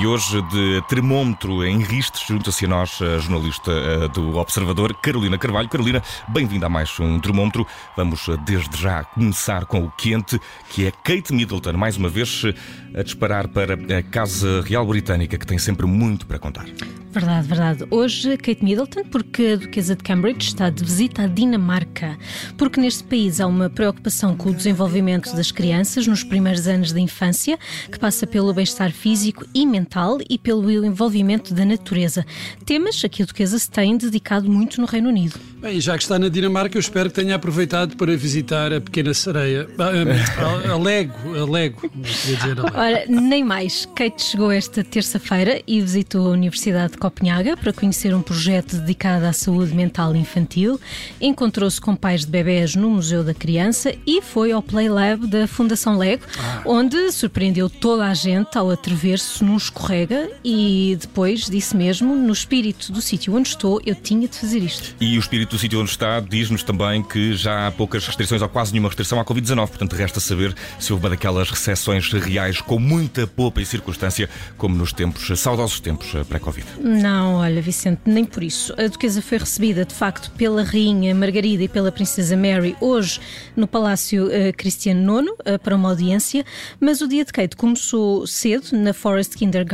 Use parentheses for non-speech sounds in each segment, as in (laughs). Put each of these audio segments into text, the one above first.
E hoje, de termómetro em ristes, junta-se a nós a jornalista eh, do Observador, Carolina Carvalho. Carolina, bem-vinda a mais um termómetro. Vamos eh, desde já começar com o quente, que é Kate Middleton, mais uma vez eh, a disparar para a Casa Real Britânica, que tem sempre muito para contar. Verdade, verdade. Hoje Kate Middleton, porque a Duquesa de Cambridge está de visita à Dinamarca, porque neste país há uma preocupação com o desenvolvimento das crianças nos primeiros anos da infância, que passa pelo bem-estar físico e mental e pelo envolvimento da natureza. Temas a que a Duquesa se tem dedicado muito no Reino Unido. Bem, já que está na Dinamarca, eu espero que tenha aproveitado para visitar a pequena sereia. A, a, a Lego, a Lego. Dizer a Lego. Ora, nem mais. Kate chegou esta terça-feira e visitou a Universidade Copenhaga para conhecer um projeto dedicado à saúde mental infantil. Encontrou-se com pais de bebés no Museu da Criança e foi ao Play Lab da Fundação Lego, ah. onde surpreendeu toda a gente ao atrever-se num escorrega e depois disse mesmo: no espírito do sítio onde estou, eu tinha de fazer isto. E o espírito do sítio onde está diz-nos também que já há poucas restrições ou quase nenhuma restrição à Covid-19, portanto, resta saber se houve uma daquelas recessões reais com muita poupa e circunstância, como nos tempos, saudosos tempos pré-Covid. Não, olha, Vicente, nem por isso. A Duquesa foi recebida, de facto, pela Rainha Margarida e pela Princesa Mary hoje no Palácio uh, Cristiano IX uh, para uma audiência, mas o dia de Kate começou cedo na Forest Kindergarten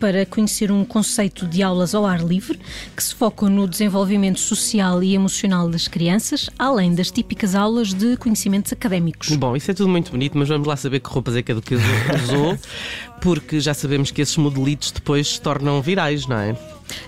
para conhecer um conceito de aulas ao ar livre que se foca no desenvolvimento social e emocional das crianças, além das típicas aulas de conhecimentos académicos. Bom, isso é tudo muito bonito, mas vamos lá saber que roupas é que a Duquesa usou, (laughs) porque já sabemos que esses modelitos depois se tornam virais, não é?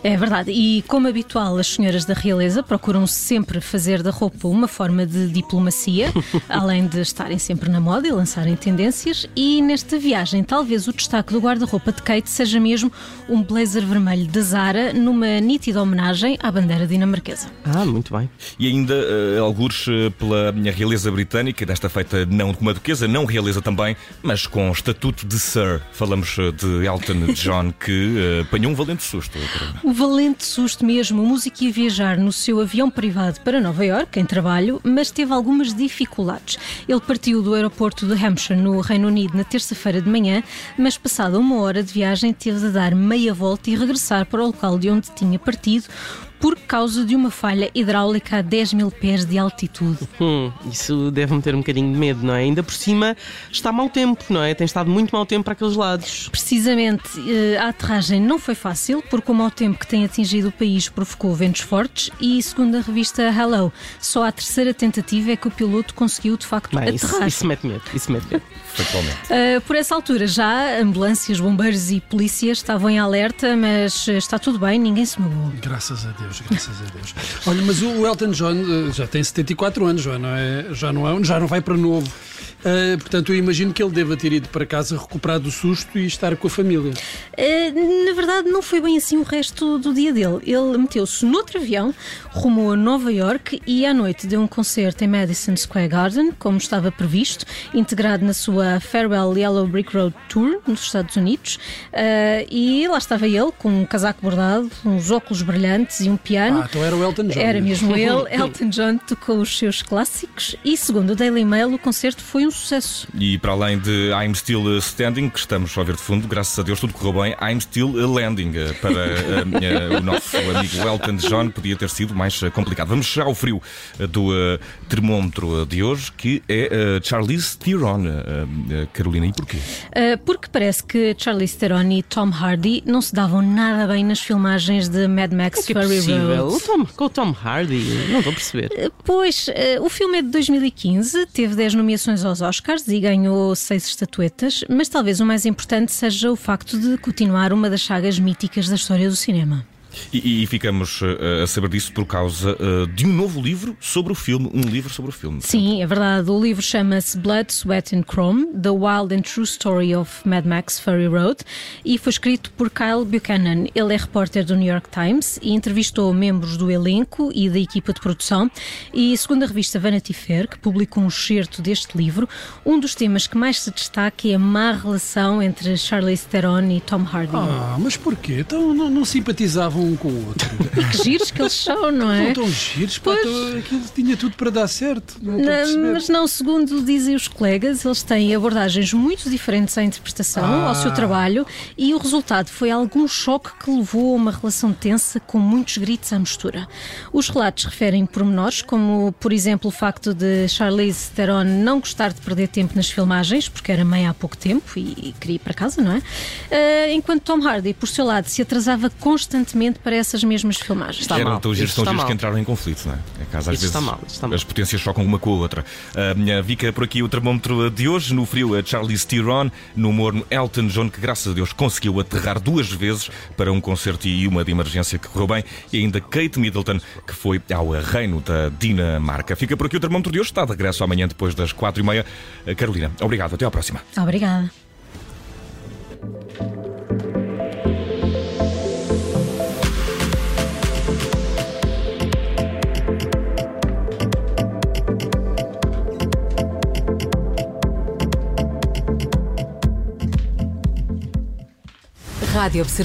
É verdade, e como habitual, as senhoras da realeza procuram sempre fazer da roupa uma forma de diplomacia, (laughs) além de estarem sempre na moda e lançarem tendências. E nesta viagem, talvez o destaque do guarda-roupa de Kate seja mesmo um blazer vermelho da Zara, numa nítida homenagem à bandeira dinamarquesa. Ah, muito bem. E ainda, uh, algures pela minha realeza britânica, desta feita não como a duquesa, não realeza também, mas com estatuto de Sir. Falamos uh, de Elton John, que uh, apanhou um valente susto. O valente susto mesmo. O músico ia viajar no seu avião privado para Nova York, em trabalho, mas teve algumas dificuldades. Ele partiu do aeroporto de Hampshire, no Reino Unido, na terça-feira de manhã, mas passada uma hora de viagem teve de dar meia volta e regressar para o local de onde tinha partido por causa de uma falha hidráulica a 10 mil pés de altitude. Hum, isso deve meter um bocadinho de medo, não é? Ainda por cima está mau tempo, não é? Tem estado muito mau tempo para aqueles lados. Precisamente, eh, a aterragem não foi fácil, porque o mau tempo que tem atingido o país provocou ventos fortes e, segundo a revista Hello, só à terceira tentativa é que o piloto conseguiu de facto Bem, aterrar. Isso, isso mete medo, isso mete medo. (laughs) Uh, por essa altura já ambulâncias, bombeiros e polícias estavam em alerta, mas está tudo bem, ninguém se magoou. Graças a Deus. Deus, graças a Deus. Olha, mas o Elton John eh, já tem 74 anos, já não, é, já não, é, já não vai para novo. Uh, portanto, eu imagino que ele deva ter ido para casa recuperar do susto e estar com a família. Uh, na verdade, não foi bem assim o resto do dia dele. Ele meteu-se noutro avião, rumou a Nova York e à noite deu um concerto em Madison Square Garden, como estava previsto, integrado na sua Farewell Yellow Brick Road Tour nos Estados Unidos. Uh, e lá estava ele, com um casaco bordado, uns óculos brilhantes e um piano. Ah, então era o Elton John. Era mesmo (laughs) ele. Elton John tocou os seus clássicos e, segundo o Daily Mail, o concerto foi um sucesso. E para além de I'm Still Standing, que estamos a ver de fundo, graças a Deus tudo correu bem, I'm Still Landing eh, para uh, (laughs) o nosso amigo Elton John podia ter sido mais complicado. Vamos ao frio do uh, termómetro de hoje, que é uh, Charlize Theron. Carolina, e porquê? porque parece que Charlize Theron e Tom Hardy não se davam nada bem nas filmagens de Mad Max é Fury Road. O Tom, com o Tom Hardy, não estou a perceber. Pois, o filme é de 2015, teve 10 nomeações aos Oscars e ganhou seis estatuetas, mas talvez o mais importante seja o facto de continuar uma das sagas míticas da história do cinema. E, e ficamos uh, a saber disso por causa uh, de um novo livro sobre o filme, um livro sobre o filme. Sim, é verdade. O livro chama-se Blood, Sweat and Chrome: The Wild and True Story of Mad Max Fury Road e foi escrito por Kyle Buchanan. Ele é repórter do New York Times e entrevistou membros do elenco e da equipa de produção. E segundo a revista Vanity Fair, que publicou um excerto deste livro, um dos temas que mais se destaca é a má relação entre Charlize Theron e Tom Hardy. Ah, mas porquê? Então não, não simpatizavam um com o outro. E (laughs) que giros que eles são, não Não é? tão giros, pá, Pois. então aquilo tinha tudo para dar certo. Não perceber. mas não, segundo dizem os colegas, eles têm abordagens muito diferentes à interpretação, Ah. ao seu trabalho, e o resultado foi algum choque que levou a uma relação tensa com muitos gritos à mistura. Os relatos referem pormenores, como, por exemplo, o facto de Charlize Theron não gostar de perder tempo nas filmagens, porque era mãe há pouco tempo e, e queria ir para casa, não é? Ah, enquanto Tom Hardy, por seu lado, se atrasava constantemente para essas mesmas filmagens. Está Eram mal. tão giros, Isso tão está giros mal. que entraram em conflito, não é? É caso, às Isso vezes está mal, está mal. as potências chocam uma com a outra. A minha Vika por aqui o termómetro de hoje, no frio a Charlize Theron, no morno Elton John, que graças a Deus conseguiu aterrar duas vezes para um concerto e uma de emergência que correu bem, e ainda Kate Middleton, que foi ao reino da Dinamarca. Fica por aqui o termómetro de hoje, está de regresso amanhã depois das quatro e meia. Carolina, obrigado, até à próxima. Obrigada. Rádio Observador.